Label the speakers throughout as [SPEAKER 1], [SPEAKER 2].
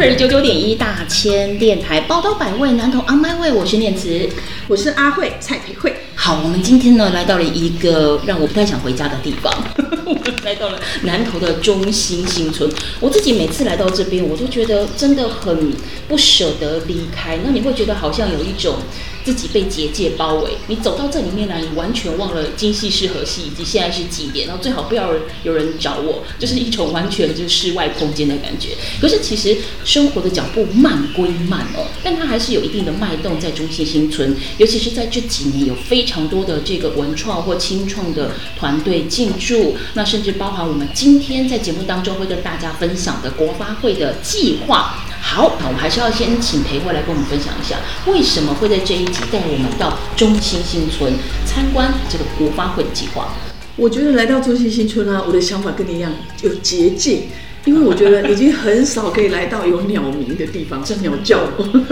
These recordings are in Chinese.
[SPEAKER 1] Super 九九点一大千电台报道百位，南投 On My Way，我是念慈。
[SPEAKER 2] 我是阿慧蔡培慧，
[SPEAKER 1] 好，我们今天呢来到了一个让我不太想回家的地方，我们来到了南投的中心新村。我自己每次来到这边，我都觉得真的很不舍得离开。那你会觉得好像有一种自己被结界包围，你走到这里面来，你完全忘了今夕是何夕，以及现在是几点，然后最好不要有人找我，就是一种完全就是室外空间的感觉。可是其实生活的脚步慢归慢哦，但它还是有一定的脉动在中心新村，尤其是在这几年有非常多的这个文创或轻创的团队进驻，那甚至包含我们今天在节目当中会跟大家分享的国发会的计划。好，那我们还是要先请裴慧来跟我们分享一下，为什么会在这一集带我们到中心新村参观这个国发会的计划？
[SPEAKER 2] 我觉得来到中心新村啊，我的想法跟你一样，有捷径。因为我觉得已经很少可以来到有鸟鸣的地方，鸟叫，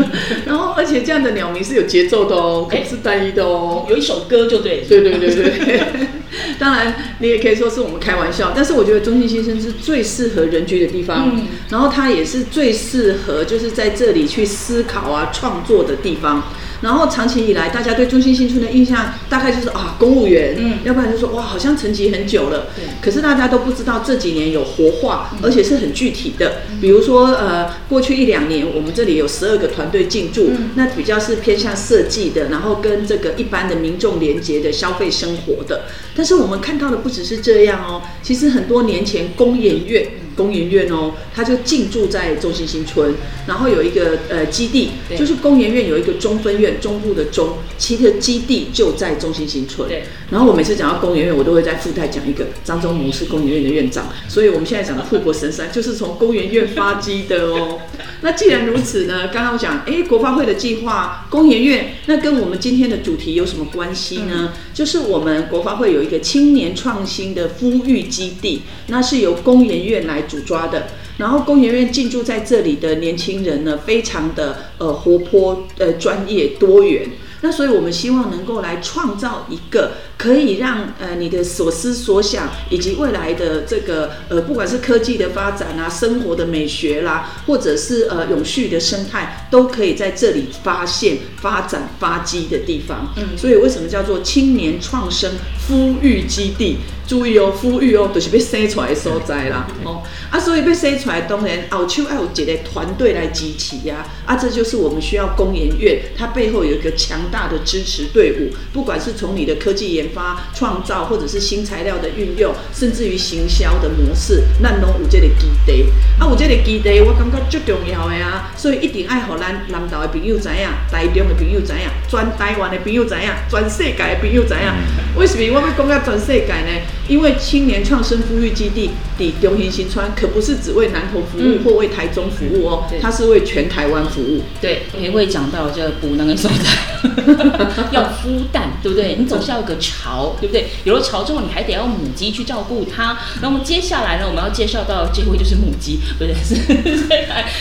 [SPEAKER 2] 然后而且这样的鸟鸣是有节奏的哦，可不是单一的哦。
[SPEAKER 1] 有一首歌就对，
[SPEAKER 2] 对对对对。当然，你也可以说是我们开玩笑，但是我觉得中心新生是最适合人居的地方，
[SPEAKER 1] 嗯
[SPEAKER 2] 然后它也是最适合就是在这里去思考啊、创作的地方。然后长期以来，大家对中心新村的印象大概就是啊，公务员，
[SPEAKER 1] 嗯
[SPEAKER 2] 要不然就说哇，好像沉寂很久了。
[SPEAKER 1] 对
[SPEAKER 2] 可是大家都不知道这几年有活化，而且是很具体的。比如说呃，过去一两年，我们这里有十二个团队进驻，那比较是偏向设计的，然后跟这个一般的民众连接的消费生活的。但是我们看到的不只是这样哦，其实很多年前工研院。工研院哦，他就进驻在中心新村，然后有一个呃基地，就是工研院有一个中分院，中部的中，其实基地就在中心新村。
[SPEAKER 1] 对。
[SPEAKER 2] 然后我每次讲到工研院，我都会在附带讲一个张忠谋是工研院的院长，所以我们现在讲的护国神山就是从工研院发迹的哦。那既然如此呢，刚刚我讲，哎，国发会的计划，工研院，那跟我们今天的主题有什么关系呢？就是我们国发会有一个青年创新的孵育基地，那是由工研院来主抓的。然后工研院进驻在这里的年轻人呢，非常的呃活泼、呃专业、多元。那所以我们希望能够来创造一个可以让呃你的所思所想，以及未来的这个呃不管是科技的发展啊、生活的美学啦，或者是呃永续的生态，都可以在这里发现、发展、发迹的地方。嗯，所以为什么叫做青年创生孵育基地？注意哦，孵育哦，就是被生出来的所在啦。哦，啊，所以被生出来，当然后手要有一个团队来支持呀、啊。这就是我们需要工研院，它背后有一个强大的支持队伍，不管是从你的科技研发、创造，或者是新材料的运用，甚至于行销的模式，咱拢有这个基地。啊，有这个基地，我感觉最重要的啊，所以一定爱让咱南投的朋友知影，台中的朋友知影，全台湾的朋友知影，全世界的朋友知影。为什么我要讲到全世界呢？因为青年创生孵育基地的中心新川，可不是只为南投服务
[SPEAKER 1] 嗯
[SPEAKER 2] 或为台中服务哦，
[SPEAKER 1] 对
[SPEAKER 2] 它是为全台湾服务。
[SPEAKER 1] 对，也会讲到这个补能跟收在 要孵蛋，对不对？你总是要有个巢，对不对？有了巢之后，你还得要母鸡去照顾它。那么接下来呢，我们要介绍到这位就是母鸡，不对，是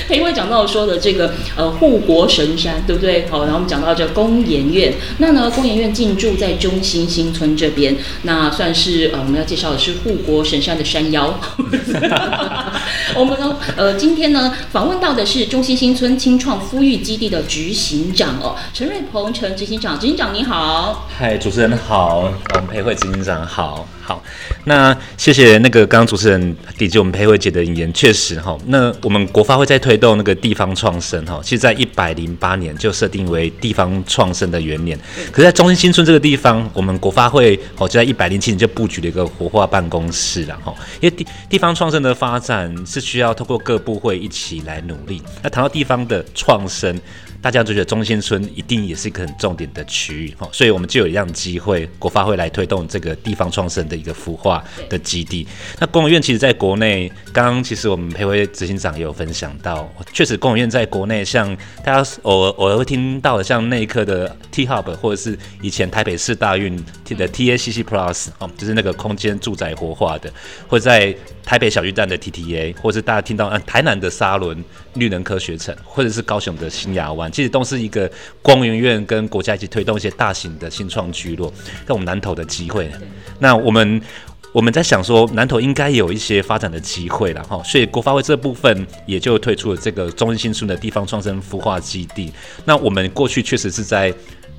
[SPEAKER 1] 裴慧讲到说的这个呃护国神山，对不对？好，然后我们讲到这个工研院，那呢工研院进驻在中心新村这边，那算是呃我们要介绍的是护国神山的山腰。我们呢呃今天呢访问到的是中心新村青创孵育基地的执行长哦，陈瑞鹏陈执行长，执行长你好。
[SPEAKER 3] 嗨，主持人好，我们培慧执行长好，好，那谢谢那个刚刚主持人抵接我们培慧姐的引言，确实哈，那我们国发会在推动那个地方创生哈，其实在一百零八年就设定为地方创生的元年，可是在中心新村这个地方，我们国发会会哦就在一百零七年就布局了一个活化办公室了哈，因为地地方创生的发展是需要透过各部会一起来努力。那谈到地方的创生，大家就觉得中心村一定也是一个很重点的区域哈，所以我们就有一样机会，国发会来推动这个地方创生的一个孵化的基地。那公务院其实在国内，刚刚其实我们培会执行长也有分享到，确实公务院在国内，像大家偶尔偶尔会听到的，像那一刻的 T Hub，或者是以前台北市大运的 TACC Plus 哦，就是那个空间住宅活化的，或在台北小巨蛋的 TTA，或是大家听到啊台南的沙仑绿能科学城，或者是高雄的新亚湾，其实都是一个公务院跟国家一起推动一些大型的新创聚落，跟我们南投的机会。那我们。我们在想说，南投应该有一些发展的机会了哈，所以国发会这部分也就推出了这个中心村的地方创生孵化基地。那我们过去确实是在。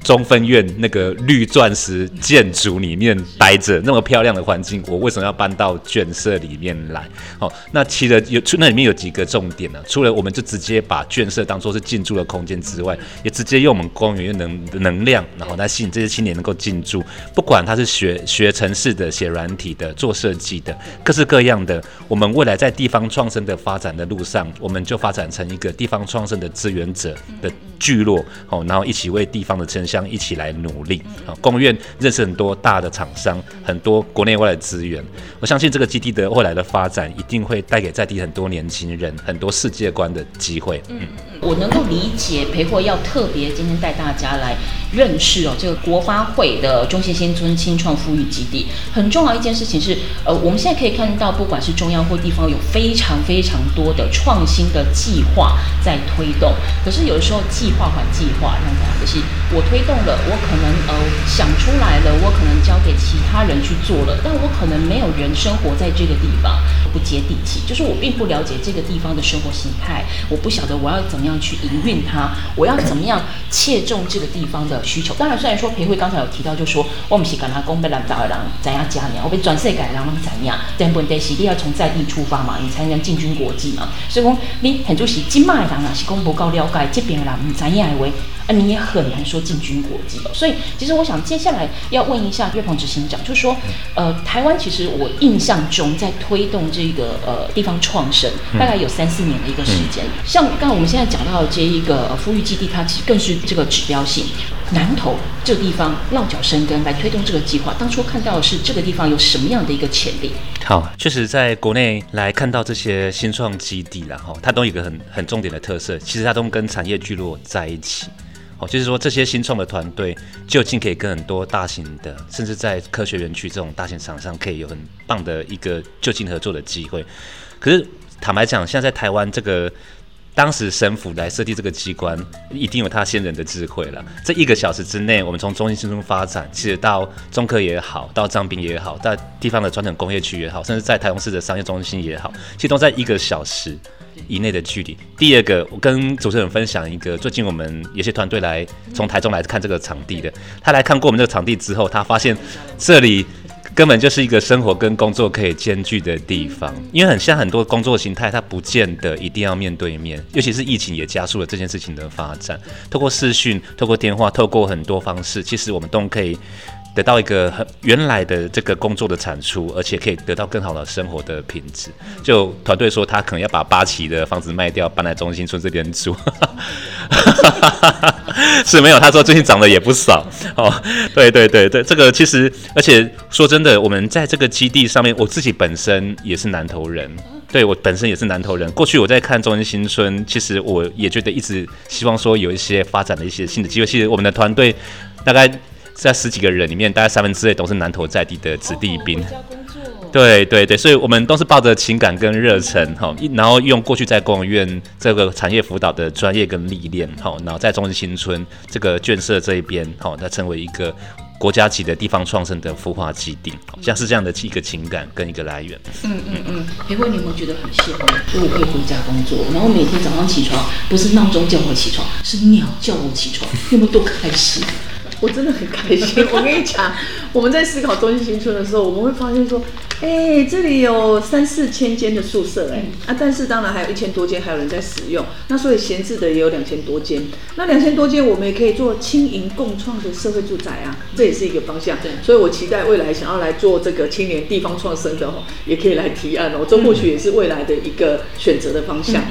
[SPEAKER 3] 中分院那个绿钻石建筑里面待着，那么漂亮的环境，我为什么要搬到眷舍里面来？好，那其实有那里面有几个重点呢？除了我们就直接把眷舍当做是进驻的空间之外，也直接用我们公园能能量，然后来吸引这些青年能够进驻。不管他是学学城市的、写软体的、做设计的，各式各样的，我们未来在地方创生的发展的路上，我们就发展成一个地方创生的资源者的聚落，好，然后一起为地方的城。乡一起来努力啊！公务院认识很多大的厂商，很多国内外的资源。我相信这个基地的未来的发展，一定会带给在地很多年轻人很多世界观的机会。
[SPEAKER 1] 嗯，我能够理解裴货要特别今天带大家来认识哦，这个国发会的中信新村青创富裕基地。很重要一件事情是，呃，我们现在可以看到，不管是中央或地方，有非常非常多的创新的计划在推动。可是有的时候计划还计划，让大家就是我推。推动了，我可能呃想出来了，我可能交给其他人去做了，但我可能没有人生活在这个地方，不接地气，就是我并不了解这个地方的生活形态，我不晓得我要怎么样去营运它，我要怎么样切中这个地方的需求。当然，虽然说裴慧刚才有提到，就说我们是跟他讲被蓝大二郎怎样加年，我被转世改让他们怎样，但本地是你要从在地出发嘛，你才能进军国际嘛。所以讲，你很多是金麦人啊，是公不够了解这边人唔怎样为。啊，你也很难说进军国际，所以其实我想接下来要问一下岳鹏执行长，就是说，呃，台湾其实我印象中在推动个呃地方创生，大概有三四年的一个时间。像刚刚我们现在讲到的这一个富裕基地，它其实更是这个指标性。南投这个地方落脚生根来推动这个计划，当初看到的是这个地方有什么样的一个潜力？
[SPEAKER 3] 好，确实在国内来看到这些新创基地，然后它都有一个很很重点的特色，其实它都跟产业聚落在一起。哦，就是说这些新创的团队就近可以跟很多大型的，甚至在科学园区这种大型厂商可以有很棒的一个就近合作的机会。可是坦白讲，现在在台湾这个当时省府来设计这个机关，一定有他先人的智慧了。这一个小时之内，我们从中心新中发展，其实到中科也好，到彰滨也好，到地方的传统工业区也好，甚至在台中市的商业中心也好，其实都在一个小时。以内的距离。第二个，我跟主持人分享一个，最近我们有些团队来从台中来看这个场地的，他来看过我们这个场地之后，他发现这里根本就是一个生活跟工作可以兼具的地方，因为很像很多工作形态，它不见得一定要面对面，尤其是疫情也加速了这件事情的发展。透过视讯、透过电话、透过很多方式，其实我们都可以。得到一个很原来的这个工作的产出，而且可以得到更好的生活的品质。就团队说，他可能要把八旗的房子卖掉，搬来中心村这边住。是没有，他说最近涨的也不少哦。对对对对，这个其实，而且说真的，我们在这个基地上面，我自己本身也是南投人，对我本身也是南投人。过去我在看中心新村，其实我也觉得一直希望说有一些发展的一些新的机会。其实我们的团队大概。在十几个人里面，大概三分之二都是南投在地的子弟兵。对对对，所以我们都是抱着情感跟热忱，哈，然后用过去在公务院这个产业辅导的专业跟历练，哈，然后在中日新村这个建设这一边，哈，它成为一个国家级的地方创生的孵化基地，像是这样的一个情感跟一个来源。
[SPEAKER 1] 嗯嗯嗯，裴慧，你有没有觉得很羡慕？就我可以回家工作，然后每天早上起床不是闹钟叫我起床，是鸟叫我起床，有没有多开心？
[SPEAKER 2] 我真的很开心。我跟你讲，我们在思考中心新村的时候，我们会发现说，哎，这里有三四千间的宿舍，哎，啊，但是当然还有一千多间还有人在使用，那所以闲置的也有两千多间。那两千多间我们也可以做轻盈共创的社会住宅啊，这也是一个方向。
[SPEAKER 1] 对，
[SPEAKER 2] 所以我期待未来想要来做这个青年地方创生的哦，也可以来提案哦，这或许也是未来的一个选择的方向。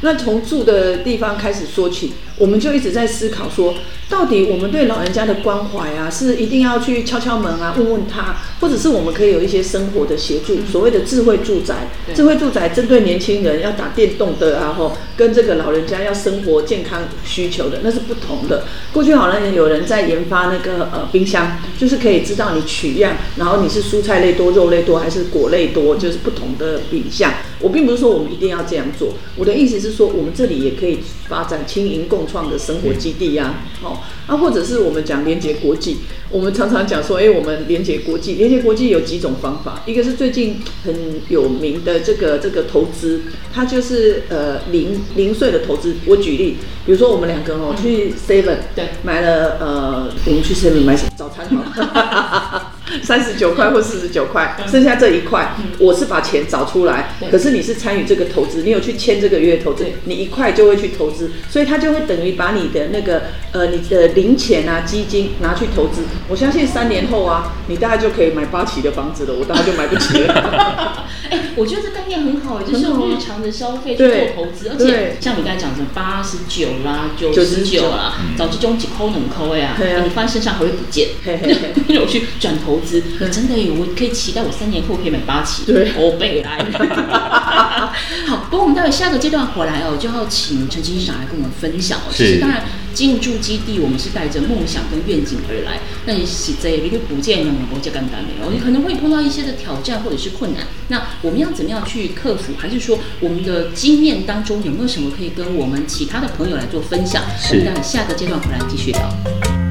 [SPEAKER 2] 那从住的地方开始说起，我们就一直在思考说，到底我们对老人家的关怀啊，是一定要去敲敲门啊，问问他，或者是我们可以有一些生活的协助，所谓的智慧住宅。智慧住宅针对年轻人要打电动的啊，吼，跟这个老人家要生活健康需求的，那是不同的。过去好像有人在研发那个呃冰箱，就是可以知道你取样，然后你是蔬菜类多、肉类多还是果类多，就是不同的品相。我并不是说我们一定要这样做，我的意思是说，我们这里也可以发展轻盈共创的生活基地呀，哦，啊，或者是我们讲连接国际，我们常常讲说，哎，我们连接国际，连接国际有几种方法，一个是最近很有名的这个这个投资，它就是呃零零碎的投资。我举例，比如说我们两个哦去 Seven
[SPEAKER 1] 对
[SPEAKER 2] 买了呃，我们去 Seven 买早餐好。三十九块或四十九块，剩下这一块，我是把钱找出来，可是你是参与这个投资，你有去签这个月投资，你一块就会去投资，所以它就会等于把你的那个呃你的零钱啊基金拿去投资。我相信三年后啊，你大概就可以买八期的房子了，我大概就买不起了。
[SPEAKER 1] 哎，我觉得这概念很好，就是用日常的消费去做投资，而且像你刚才讲的八十九啦、九十九啦，早期中几抠能抠呀，你放在身上还会不见，我去转投。真的有，我可以期待我三年后可以买八期，我背来。好，不过我们待会下个阶段回来哦，就要请陈执行长来跟我们分享哦。其实当然，进驻基地我们是带着梦想跟愿景而来，那也是在一个不见两国家干单没有，你可能会碰到一些的挑战或者是困难。那我们要怎么样去克服？还是说我们的经验当中有没有什么可以跟我们其他的朋友来做分享？我们待会下个阶段回来继续聊。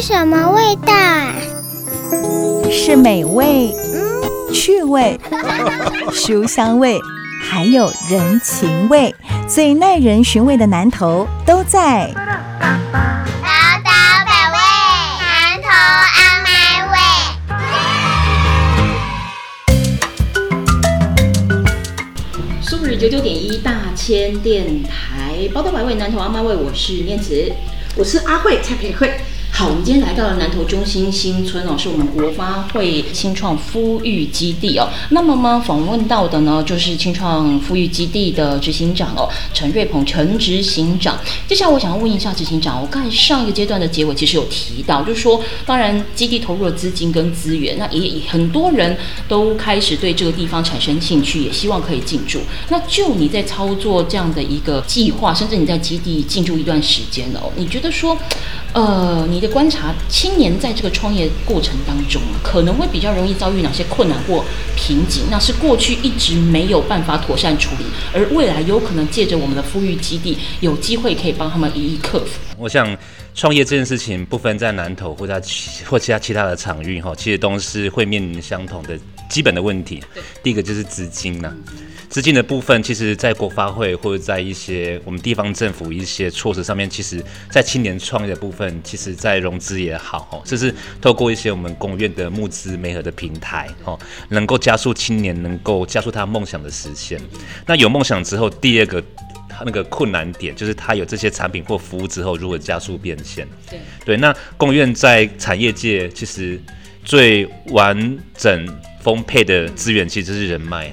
[SPEAKER 4] 是什么味道？
[SPEAKER 5] 是美味、趣味、书香味，还有人情味，最耐人寻味的南头都在。
[SPEAKER 4] 宝岛百味，南头阿
[SPEAKER 1] 麦味。苏日九九点一大千电台，宝岛百味，南头阿麦味，我是念慈，
[SPEAKER 2] 我是阿慧蔡培慧。
[SPEAKER 1] 好，我们今天来到了南投中心新村哦，是我们国发会新创孵育基地哦。那么呢，访问到的呢，就是新创孵育基地的执行长哦，陈瑞鹏陈执行长。接下来我想要问一下执行长，我刚才上一个阶段的结尾其实有提到，就是说，当然基地投入了资金跟资源，那也很多人都开始对这个地方产生兴趣，也希望可以进驻。那就你在操作这样的一个计划，甚至你在基地进驻一段时间哦，你觉得说，呃，你的观察青年在这个创业过程当中，可能会比较容易遭遇哪些困难或瓶颈？那是过去一直没有办法妥善处理，而未来有可能借着我们的富裕基地，有机会可以帮他们一一克服。
[SPEAKER 3] 我想创业这件事情，不分在南投或者或其他其他的场域哈，其实都是会面临相同的基本的问题。第一个就是资金呐。资金的部分，其实，在国发会或者在一些我们地方政府一些措施上面，其实，在青年创业的部分，其实，在融资也好，哦，就是透过一些我们公院的募资媒合的平台，哦，能够加速青年能够加速他梦想的实现。那有梦想之后，第二个那个困难点，就是他有这些产品或服务之后，如何加速变现？对对，那公院在产业界其实最完整丰沛的资源，其实是人脉。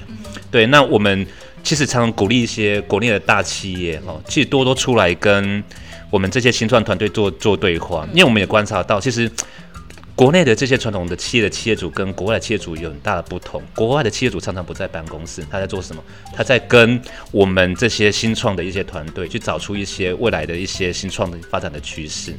[SPEAKER 3] 对，那我们其实常常鼓励一些国内的大企业，哦，其实多多出来跟我们这些新创团队做做对话，因为我们也观察到，其实国内的这些传统的企业的企业主跟国外的企业主有很大的不同。国外的企业主常常不在办公室，他在做什么？他在跟我们这些新创的一些团队去找出一些未来的一些新创的发展的趋势。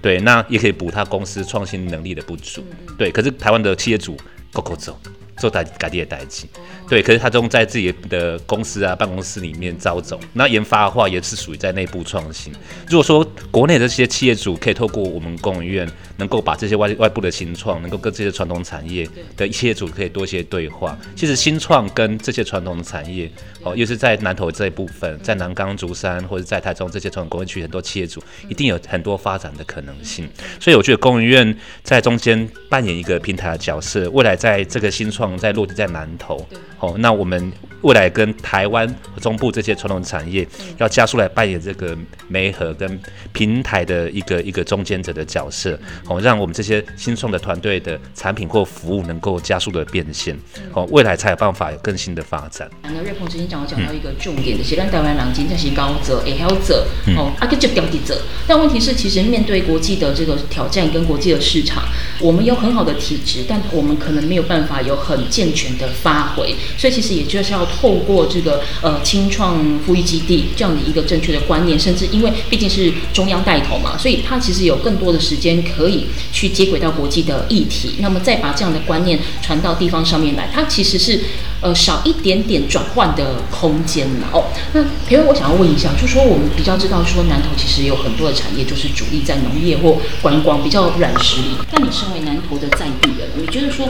[SPEAKER 3] 对，那也可以补他公司创新能力的不足。对，可是台湾的企业主够够走。做代改地的代际，对，可是他都在自己的公司啊办公室里面招走。那研发的话也是属于在内部创新。如果说国内的这些企业主可以透过我们工研院，能够把这些外外部的新创，能够跟这些传统产业的企业主可以多一些对话。其实新创跟这些传统的产业，哦，又是在南投这一部分，在南港、竹山或者在台中这些传统工业区，很多企业主一定有很多发展的可能性。所以我觉得工研院在中间扮演一个平台的角色，未来在这个新创在落地在南投，哦，那我们未来跟台湾中部这些传统产业要加速来扮演这个媒合跟平台的一个一个中间者的角色，哦，让我们这些新创的团队的产品或服务能够加速的变现，哦，未来才有办法有更新的发展。
[SPEAKER 1] 那瑞鹏之前讲，我讲到一个重点的，是咱台湾人真正是高者，也还有者，哦，啊，个就标的者。但问题是，其实面对国际的这个挑战跟国际的市场，我们有很好的体质，但我们可能没有办法有很健全的发挥。所以其实也就是要透过这个呃清创孵育基地这样的一个正确的观念，甚至因为毕竟是中央带头嘛，所以它其实有更多的时间可以去接轨到国际的议题，那么再把这样的观念传到地方上面来，它其实是呃少一点点转换的空间了哦。那培文，我想要问一下，就说我们比较知道说南投其实有很多的产业就是主力在农业或观光比较软实力，但你身为南投的在地人，你觉得说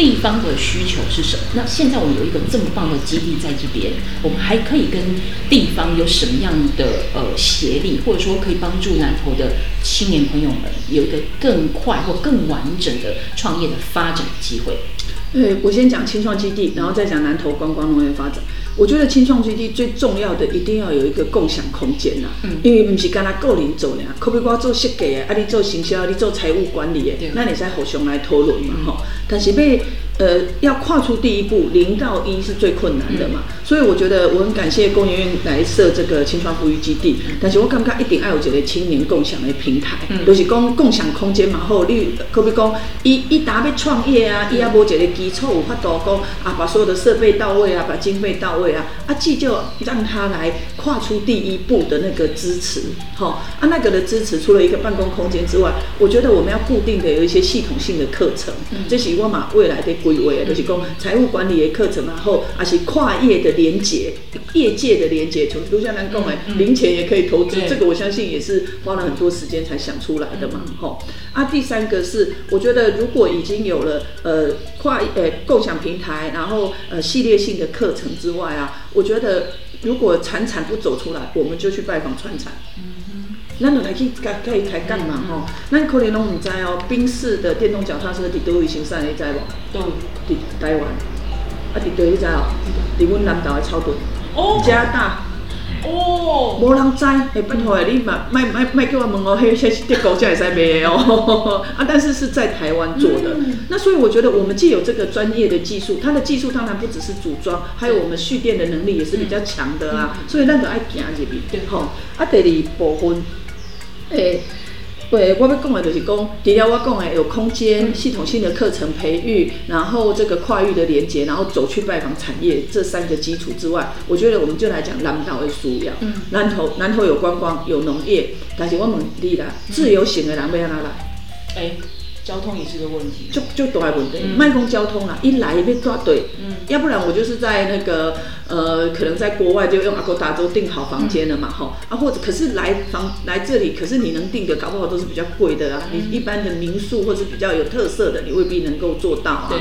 [SPEAKER 1] 地方的需求是什么？那现在我们有一个这么棒的基地在这边，我们还可以跟地方有什么样的呃协力，或者说可以帮助南投的青年朋友们有一个更快或更完整的创业的发展机会？
[SPEAKER 2] 对，我先讲青创基地，然后再讲南投观光农业发展。我觉得青创基地最重要的一定要有一个共享空间呐，因为不是干那个人做呢，可比我做设计的，啊你做行销，你做财务管理的，那你才互相来讨论嘛吼。但是被呃，要跨出第一步，零到一是最困难的嘛，所以我觉得我很感谢工研院来设这个青创富裕基地，但是我感觉一定要有一个青年共享的平台，就是讲共享空间嘛，好，你可比讲，伊伊打要创业啊，伊也无一个基础有法度讲啊，把所有的设备到位啊，把经费到位啊，啊，既就让他来跨出第一步的那个支持，好，啊，那个的支持除了一个办公空间之外，我觉得我们要固定的有一些系统性的课程，这是我嘛未来的。规划就是讲财务管理的课程，然后啊是跨业的连接，业界的连接，从如像咱讲的零钱也可以投资，这个我相信也是花了很多时间才想出来的嘛，吼。啊，第三个是，我觉得如果已经有了呃跨呃共享平台，然后呃系列性的课程之外啊，我觉得如果产产不走出来，我们就去拜访川产。咱就来去甲甲伊开讲嘛吼，咱可能拢唔知哦。宾士的电动脚踏车伫倒位生产，你知无？
[SPEAKER 1] 都
[SPEAKER 2] 伫台湾。啊，伫倒你知哦？伫阮南投的草屯。哦。加大。哦。无人知，诶，拜托诶，你嘛，卖卖卖叫我问哦，迄迄是德国才会使卖的哦。啊，但是是在台湾做的。那所以我觉得我们既有这个专业的技术，它的技术当然不只是组装，还有我们蓄电的能力也是比较强的啊。所以咱就爱行入去。对。吼。啊，第二部分。诶，对，我要讲的就是讲，除了我讲的有空间、系统性的课程培育，然后这个跨域的连接，然后走去拜访产业这三个基础之外，我觉得我们就来讲南岛的需要。嗯，南投南投有观光有农业，但是我们你啦，自由行的人要哪来？
[SPEAKER 1] 诶。交通也是个问题，
[SPEAKER 2] 就就都还问题。卖空交通啊，一来也被抓对，嗯，要不然我就是在那个呃，可能在国外就用阿哥达州订好房间了嘛，哈啊，或者可是来房来这里，可是你能订的，搞不好都是比较贵的啊。你一般的民宿或者比较有特色的，你未必能够做到啊。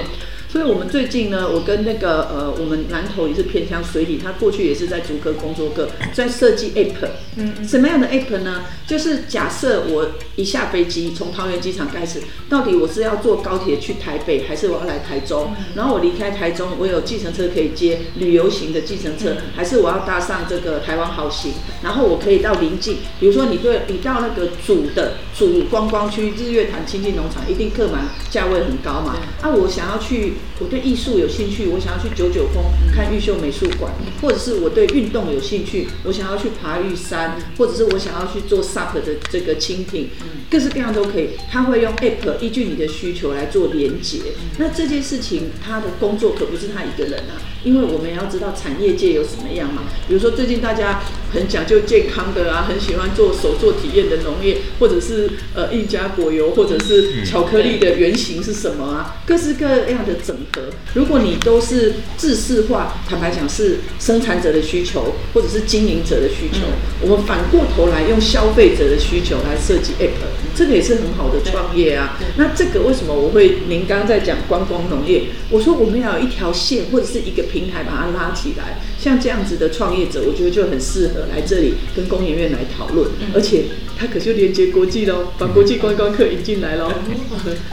[SPEAKER 2] 所以，我们最近呢，我跟那个呃，我们南投也是偏向水里，他过去也是在竹科工作过，在设计 app。嗯，什么样的 app 呢？就是假设我一下飞机，从桃园机场开始，到底我是要坐高铁去台北，还是我要来台中？然后我离开台中，我有计程车可以接旅游型的计程车，还是我要搭上这个台湾好行？然后我可以到临近，比如说你对，你到那个主的主观光区日月潭亲近农场，一定客满，价位很高嘛。啊，我想要去。我对艺术有兴趣，我想要去九九峰看玉秀美术馆，或者是我对运动有兴趣，我想要去爬玉山，或者是我想要去做 SUP 的这个蜻蜓，各式各样都可以。他会用 App 依据你的需求来做连接。那这件事情他的工作可不是他一个人啊，因为我们也要知道产业界有什么样嘛。比如说最近大家很讲究健康的啊，很喜欢做手做体验的农业，或者是呃印加果油，或者是巧克力的原型是什么啊？各式各样的整合。如果你都是制式化，坦白讲是生产者的需求，或者是经营者的需求，我们反过头来用消费者的需求来设计 app，这个也是很好的创业啊。那这个为什么我会？您刚刚在讲观光农业，我说我们要有一条线或者是一个平台把它拉起来，像这样子的创业者，我觉得就很适合来这里跟工研院来讨论，而且它可就连接国际喽，把国际观光客引进来喽。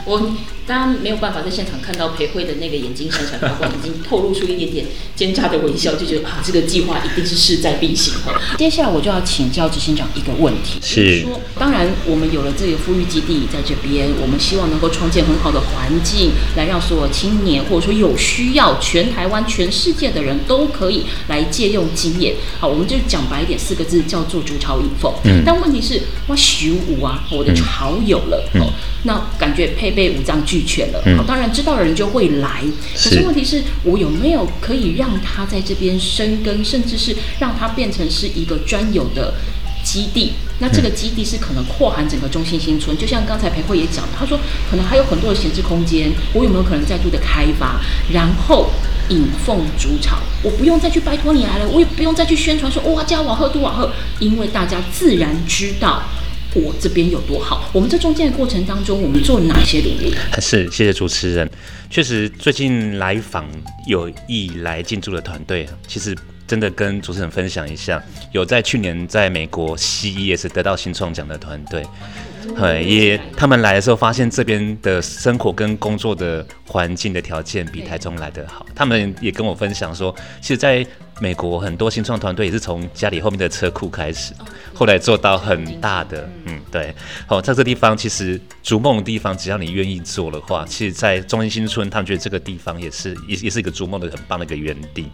[SPEAKER 1] 我。当然没有办法在现场看到裴慧的那个眼睛闪闪发光，已经透露出一点点奸诈的微笑，就觉得啊，这个计划一定是势在必行哈。接下来我就要请教执行长一个问题，
[SPEAKER 3] 是
[SPEAKER 1] 说，当然我们有了自己的富裕基地在这边，我们希望能够创建很好的环境，来让所有青年或者说有需要，全台湾、全世界的人都可以来借用经验。好，我们就讲白一点，四个字叫做筑巢引凤。嗯。但问题是，我徐武啊，我的巢有了，哦，那感觉配备五脏俱。全了，好，当然知道的人就会来。可是问题是我有没有可以让他在这边生根，甚至是让他变成是一个专有的基地？那这个基地是可能扩含整个中心新村，就像刚才裴慧也讲的，他说可能还有很多的闲置空间，我有没有可能再度的开发，然后引凤筑巢？我不用再去拜托你来了，我也不用再去宣传说哇加瓦赫杜瓦赫，因为大家自然知道。我这边有多好？我们这中间的过程当中，我们做哪些努力？
[SPEAKER 3] 是，谢谢主持人。确实，最近来访有意来进驻的团队，其实真的跟主持人分享一下，有在去年在美国 CES 得到新创奖的团队，对，也他们来的时候发现这边的生活跟工作的环境的条件比台中来得好。他们也跟我分享说，其实在美国很多新创团队也是从家里后面的车库开始。后来做到很大的，嗯，对，好，在这地方其实逐梦的地方，只要你愿意做的话，其实，在中心新村，他们觉得这个地方也是也也是一个逐梦的很棒的一个园地，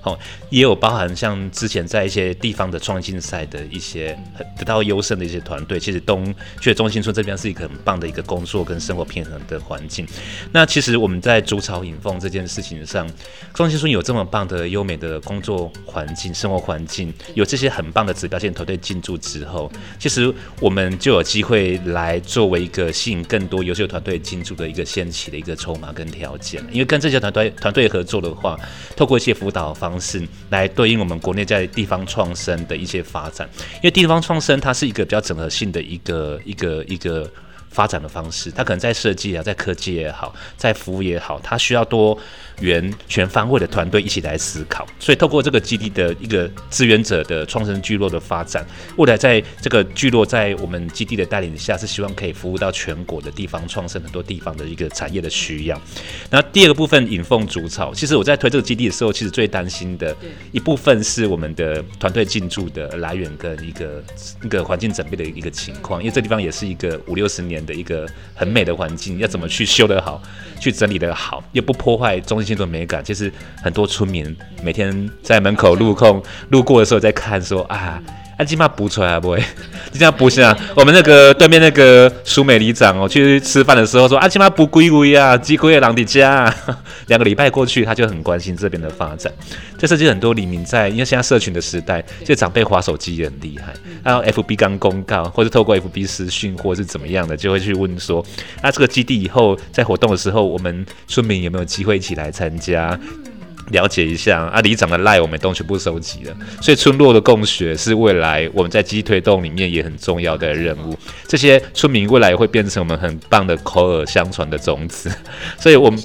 [SPEAKER 3] 好，也有包含像之前在一些地方的创新赛的一些得到优胜的一些团队，其实东觉得中心村这边是一个很棒的一个工作跟生活平衡的环境。那其实我们在竹草引凤这件事情上，中心村有这么棒的优美的工作做环境、生活环境，有这些很棒的指标性团队进驻。之后，其实我们就有机会来作为一个吸引更多优秀团队进驻的一个掀起的一个筹码跟条件。因为跟这些团队团队合作的话，透过一些辅导方式来对应我们国内在地方创生的一些发展。因为地方创生它是一个比较整合性的一个一个一个。发展的方式，它可能在设计啊，在科技也好，在服务也好，它需要多元全方位的团队一起来思考。所以，透过这个基地的一个志愿者的创生聚落的发展，未来在这个聚落在我们基地的带领下，是希望可以服务到全国的地方创生很多地方的一个产业的需要。那第二个部分引凤筑巢，其实我在推这个基地的时候，其实最担心的一部分是我们的团队进驻的来源跟一个一个环境整备的一个情况，因为这地方也是一个五六十年。的一个很美的环境，要怎么去修得好，去整理得好，又不破坏中心新的美感？其实很多村民每天在门口路控路过的时候，在看说啊。啊，起码补出来不会？你这样补下，我们那个对面那个苏美里长哦，去吃饭的时候说啊，起码补归归啊，鸡龟的狼的家。两个礼拜过去，他就很关心这边的发展。这涉及很多黎明在，因为现在社群的时代，这长辈划手机也很厉害。然后 FB 刚公告，或者透过 FB 私讯，或是怎么样的，就会去问说，那这个基地以后在活动的时候，我们村民有没有机会一起来参加？了解一下啊，里长的赖我们都全部收集了，所以村落的供血是未来我们在基推动里面也很重要的任务。这些村民未来也会变成我们很棒的口耳相传的种子，所以我们。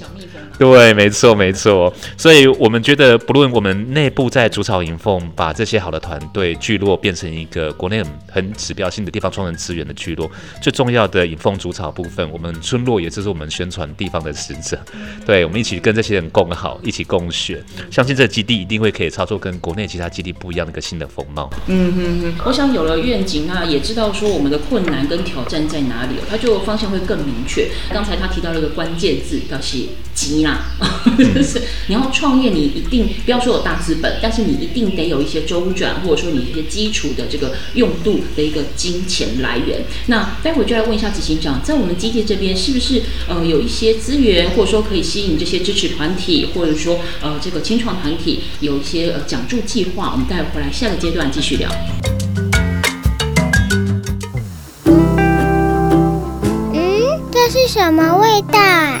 [SPEAKER 3] 对，没错，没错。所以我们觉得，不论我们内部在竹草迎凤，把这些好的团队聚落变成一个国内很很指标性的地方创人资源的聚落，最重要的迎凤竹草部分，我们村落也就是我们宣传地方的使者。对，我们一起跟这些人共好，一起共学，相信这个基地一定会可以操作跟国内其他基地不一样的一个新的风貌。
[SPEAKER 1] 嗯哼哼，我想有了愿景，啊也知道说我们的困难跟挑战在哪里了，它就方向会更明确。刚才他提到了一个关键字，叫是经啦，就是你要创业，你一定不要说有大资本，但是你一定得有一些周转，或者说你一些基础的这个用度的一个金钱来源。那待会就来问一下执行长，在我们基地这边是不是呃有一些资源，或者说可以吸引这些支持团体，或者说呃这个青创团体有一些呃奖助计划？我们待会回来下个阶段继续聊。
[SPEAKER 4] 嗯，这是什么味道啊？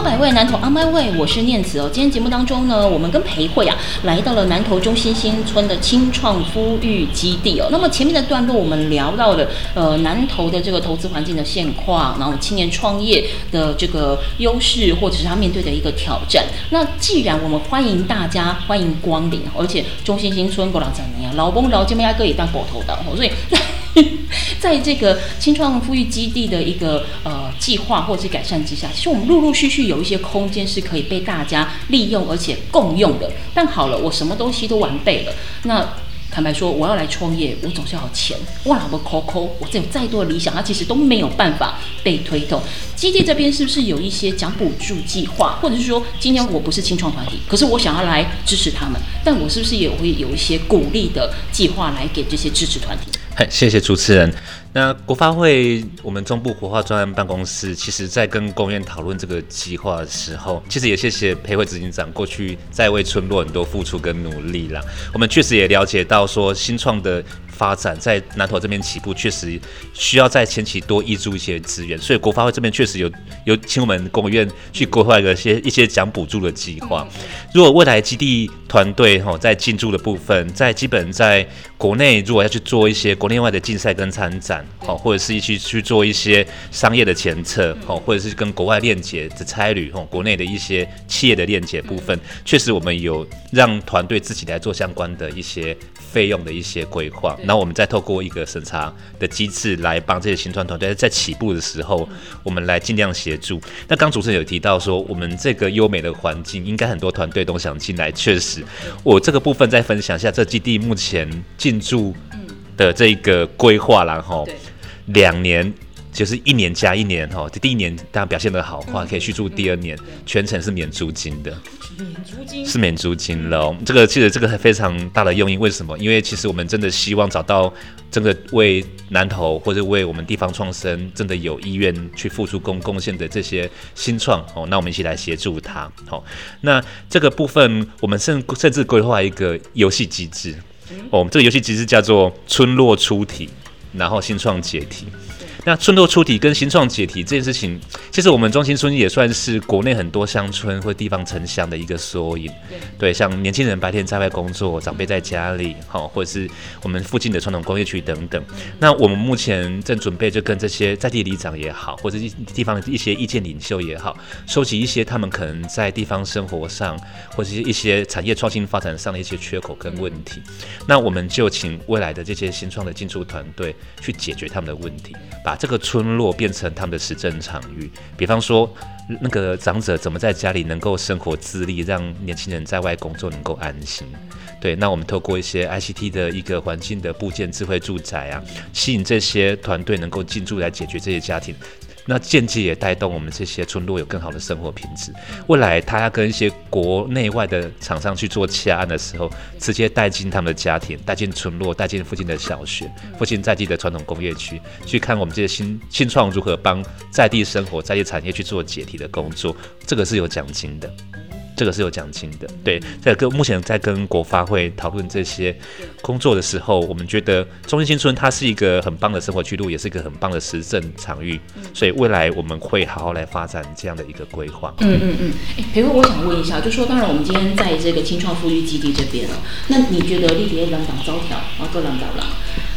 [SPEAKER 4] 宝岛百位，南投阿麦
[SPEAKER 1] 位，我是念慈哦。今天节目当中呢，我们跟培慧啊来到了南投中心新村的青创孵育基地哦。那么前面的段落我们聊到了呃南投的这个投资环境的现况，然后青年创业的这个优势，或者是他面对的一个挑战。那既然我们欢迎大家欢迎光临，而且中心新村过两三年，老公老姐妹哥也当狗头的哦，所以。在这个青创富裕基地的一个呃计划或者是改善之下，其实我们陆陆续续有一些空间是可以被大家利用而且共用的。但好了，我什么东西都完备了，那坦白说，我要来创业，我总是要有钱。哇，老婆抠抠，我这有再多的理想，它其实都没有办法被推动。基地这边是不是有一些奖补助计划，或者是说，今天我不是清创团体，可是我想要来支持他们，但我是不是也会有一些鼓励的计划来给这些支持团体？
[SPEAKER 3] 谢谢主持人。那国发会我们中部活化专案办公室，其实在跟公院讨论这个计划的时候，其实也谢谢培会执行长过去在为村落很多付出跟努力啦。我们确实也了解到说新创的。发展在南投这边起步，确实需要在前期多挹注一些资源，所以国发会这边确实有有请我们公务院去规划一个些一些奖补助的计划。如果未来基地团队哈在进驻的部分，在基本在国内如果要去做一些国内外的竞赛跟参展，好或者是一起去做一些商业的前测，好或者是跟国外链接的差旅，哦国内的一些企业的链接部分，确实我们有让团队自己来做相关的一些费用的一些规划。然后我们再透过一个审查的机制来帮这些新创团队在起步的时候，我们来尽量协助。那刚主持人有提到说，我们这个优美的环境，应该很多团队都想进来。确实，我这个部分再分享一下，这基地目前进驻的这个规划，然后两年。就是一年加一年哈，第一年当然表现的好话，可以续住第二年，全程是免租金的，
[SPEAKER 1] 免租金
[SPEAKER 3] 是免租金了。这个其实这个非常大的用意，为什么？因为其实我们真的希望找到真的为南投或者为我们地方创生真的有意愿去付出贡贡献的这些新创哦，那我们一起来协助他。好，那这个部分我们甚甚至规划一个游戏机制，哦，这个游戏其实叫做村落出题，然后新创解题。那村落出题跟新创解题这件事情，其实我们中心村也算是国内很多乡村或地方城乡的一个缩影。对，像年轻人白天在外工作，长辈在家里，好，或者是我们附近的传统工业区等等。那我们目前正准备就跟这些在地里长也好，或者一地方的一些意见领袖也好，收集一些他们可能在地方生活上，或者是一些产业创新发展上的一些缺口跟问题。那我们就请未来的这些新创的进驻团队去解决他们的问题，把把这个村落变成他们的实证场域。比方说，那个长者怎么在家里能够生活自立，让年轻人在外工作能够安心。对，那我们透过一些 ICT 的一个环境的部件、智慧住宅啊，吸引这些团队能够进驻来解决这些家庭。那间接也带动我们这些村落有更好的生活品质。未来他要跟一些国内外的厂商去做洽案的时候，直接带进他们的家庭，带进村落，带进附近的小学，附近在地的传统工业区，去看我们这些新新创如何帮在地生活、在地产业去做解题的工作，这个是有奖金的。这个是有奖金的，对，在跟目前在跟国发会讨论这些工作的时候，我们觉得中心新村它是一个很棒的生活区路，也是一个很棒的实证场域，所以未来我们会好好来发展这样的一个规划。
[SPEAKER 1] 嗯嗯嗯，哎，培慧，我想问一下，就说当然我们今天在这个青创富裕基地这边了，那你觉得立体两党招条啊，各两党啦，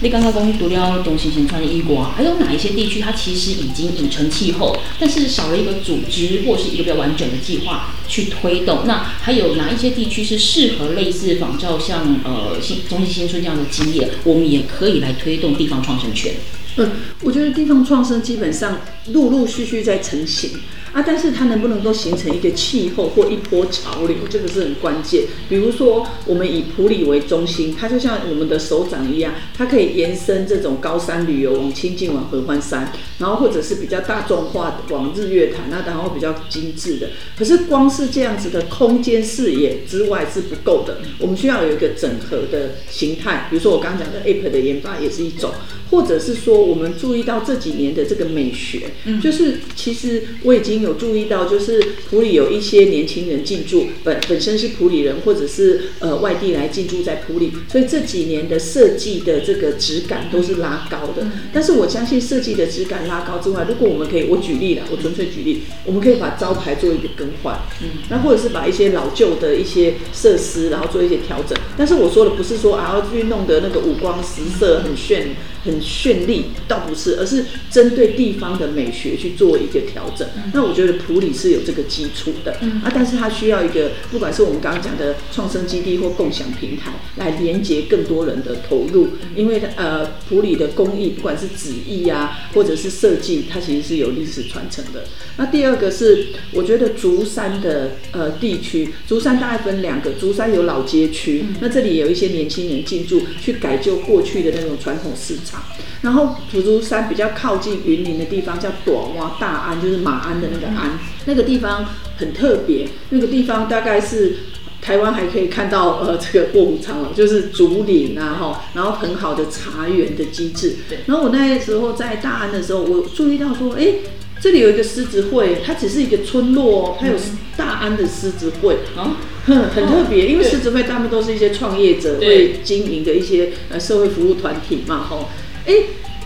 [SPEAKER 1] 你刚刚公独了东新新川、一国，还有哪一些地区它其实已经已成气候，但是少了一个组织或是一个比较完整的计划去推动？那还有哪一些地区是适合类似仿照像呃新中心新村这样的经验，我们也可以来推动地方创生权。
[SPEAKER 2] 嗯，我觉得地方创生基本上陆陆续续在成型啊，但是它能不能够形成一个气候或一波潮流，这个是很关键。比如说，我们以普里为中心，它就像我们的手掌一样，它可以延伸这种高山旅游，往清境、往合欢山，然后或者是比较大众化的往日月潭，那然后比较精致的。可是光是这样子的空间视野之外是不够的，我们需要有一个整合的形态。比如说我刚刚讲的 App 的研发也是一种，或者是说我们注意到这几年的这个美学，就是其实我已经有注意到，就是普里有一些年轻人进驻，本本身是普里人，或者是呃外地来进驻在普里，所以这几年的设计的这个质感都是拉高的。但是我相信设计的质感拉高之外，如果我们可以，我举例了，我纯粹举例，我们可以把招牌做一个更换，嗯，那或者是把一些老旧的一些设施，然后做一些调整。但是我说的不是说啊要去弄得那个五光十色很炫。很绚丽，倒不是，而是针对地方的美学去做一个调整。那我觉得普里是有这个基础的，啊，但是它需要一个，不管是我们刚刚讲的创生基地或共享平台，来连接更多人的投入。因为呃，普里的工艺，不管是纸艺啊，或者是设计，它其实是有历史传承的。那第二个是，我觉得竹山的呃地区，竹山大概分两个，竹山有老街区，那这里有一些年轻人进驻，去改旧过去的那种传统市场。然后普竹山比较靠近云林的地方叫短洼大安，就是马鞍的那个鞍，那个地方很特别。那个地方大概是台湾还可以看到呃这个卧虎藏龙，就是竹林啊哈，然后很好的茶园的机制。然后我那时候在大安的时候，我注意到说，哎，这里有一个狮子会，它只是一个村落哦，它有大安的狮子会啊，很很特别，因为狮子会他们都是一些创业者会经营的一些呃社会服务团体嘛吼。哎，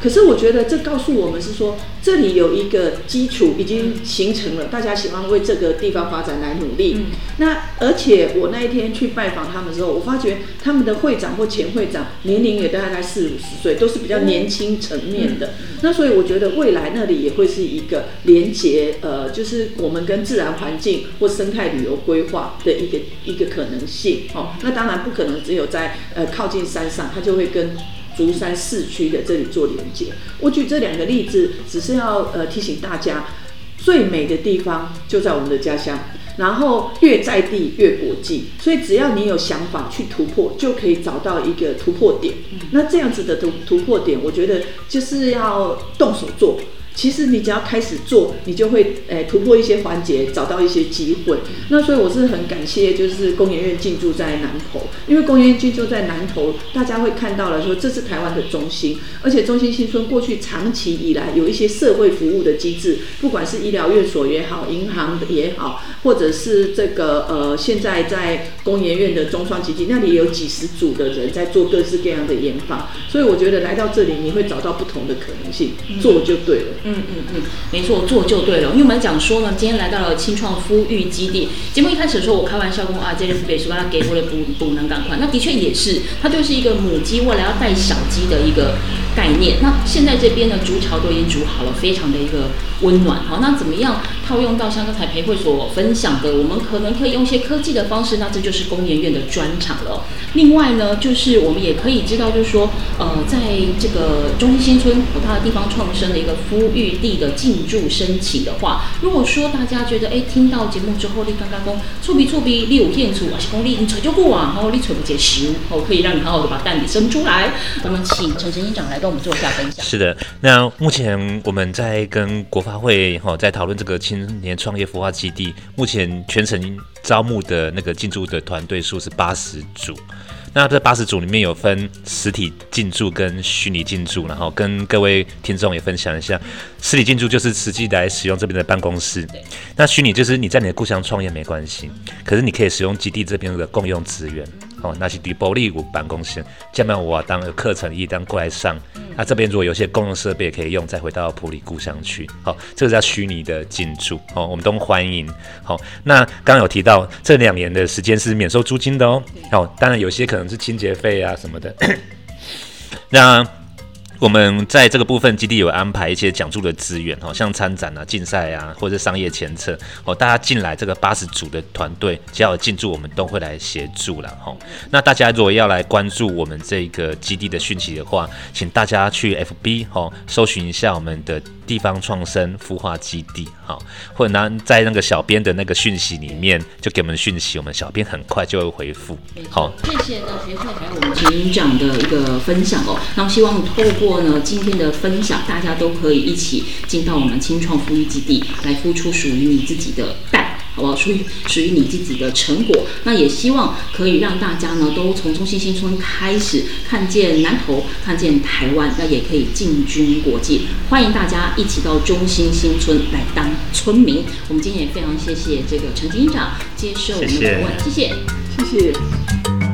[SPEAKER 2] 可是我觉得这告诉我们是说，这里有一个基础已经形成了，大家喜欢为这个地方发展来努力。那而且我那一天去拜访他们的时候，我发觉他们的会长或前会长年龄也大概四五十岁，都是比较年轻层面的。那所以我觉得未来那里也会是一个连接，呃，就是我们跟自然环境或生态旅游规划的一个一个可能性。哦，那当然不可能只有在呃靠近山上，它就会跟。竹山市区的这里做连接，我举这两个例子，只是要呃提醒大家，最美的地方就在我们的家乡，然后越在地越国际，所以只要你有想法去突破，就可以找到一个突破点。那这样子的突突破点，我觉得就是要动手做。其实你只要开始做，你就会诶突破一些环节，找到一些机会。那所以我是很感谢，就是工研院进驻在南投，因为工研院进驻在南投，大家会看到了说这是台湾的中心，而且中心新村过去长期以来有一些社会服务的机制，不管是医疗院所也好，银行也好，或者是这个呃现在在工研院的中创基金那里有几十组的人在做各式各样的研发，所以我觉得来到这里你会找到不同的可能性，做就对了。
[SPEAKER 1] 嗯嗯嗯，没错，做就对了。因为我们讲说呢，今天来到了青创孵育基地。节目一开始的时候，我开玩笑说啊，这是北叔他给我的补补能赶快。那的确也是，它就是一个母鸡未来要带小鸡的一个概念。那现在这边的竹桥都已经煮好了，非常的一个温暖。好，那怎么样套用到像刚才培慧所分享的，我们可能可以用一些科技的方式，那这就是工研院的专场了。另外呢，就是我们也可以知道，就是说，呃，在这个中心新村和它的地方创生的一个孵育地的进驻申请的话，如果说大家觉得，哎，听到节目之后，你刚刚讲错鼻错鼻，你有兴趣，还是讲你已经找就过啊，然后你找不结实，哦，可以让你好好的把蛋给生出来。我们请陈陈院长来到跟我们做一下分享。
[SPEAKER 3] 是的，那目前我们在跟国发会哈在讨论这个青年创业孵化基地，目前全程招募的那个进驻的团队数是八十组。那这八十组里面有分实体进驻跟虚拟进驻，然后跟各位听众也分享一下，实体进驻就是实际来使用这边的办公室，那虚拟就是你在你的故乡创业没关系，可是你可以使用基地这边的共用资源。哦，那是迪波利谷办公室，下面我当课程一当过来上，那这边如果有些公用设备可以用，再回到普里故乡去。好，这个叫虚拟的进驻，哦，我们都欢迎。好，那刚刚有提到这两年的时间是免收租金的哦。好，当然有些可能是清洁费啊什么的。那我们在这个部分基地有安排一些讲座的资源，哦，像参展啊、竞赛啊，或者商业前测，哦，大家进来这个八十组的团队，只要有进驻，我们都会来协助了，吼。那大家如果要来关注我们这个基地的讯息的话，请大家去 FB 哦，搜寻一下我们的地方创生孵化基地，好，或者呢在那个小编的那个讯息里面就给我们讯息，我们小编很快就会回复。好，
[SPEAKER 1] 谢谢呢学会还有我们陈营长的一个分享哦。那我希望透过过呢今天的分享，大家都可以一起进到我们青创孵育基地来孵出属于你自己的蛋。好不好？属于属于你自己的成果，那也希望可以让大家呢，都从中心新村开始看见南投，看见台湾，那也可以进军国际。欢迎大家一起到中心新村来当村民。我们今天也非常谢谢这个陈警长接受我们的访问，谢谢，
[SPEAKER 2] 谢谢。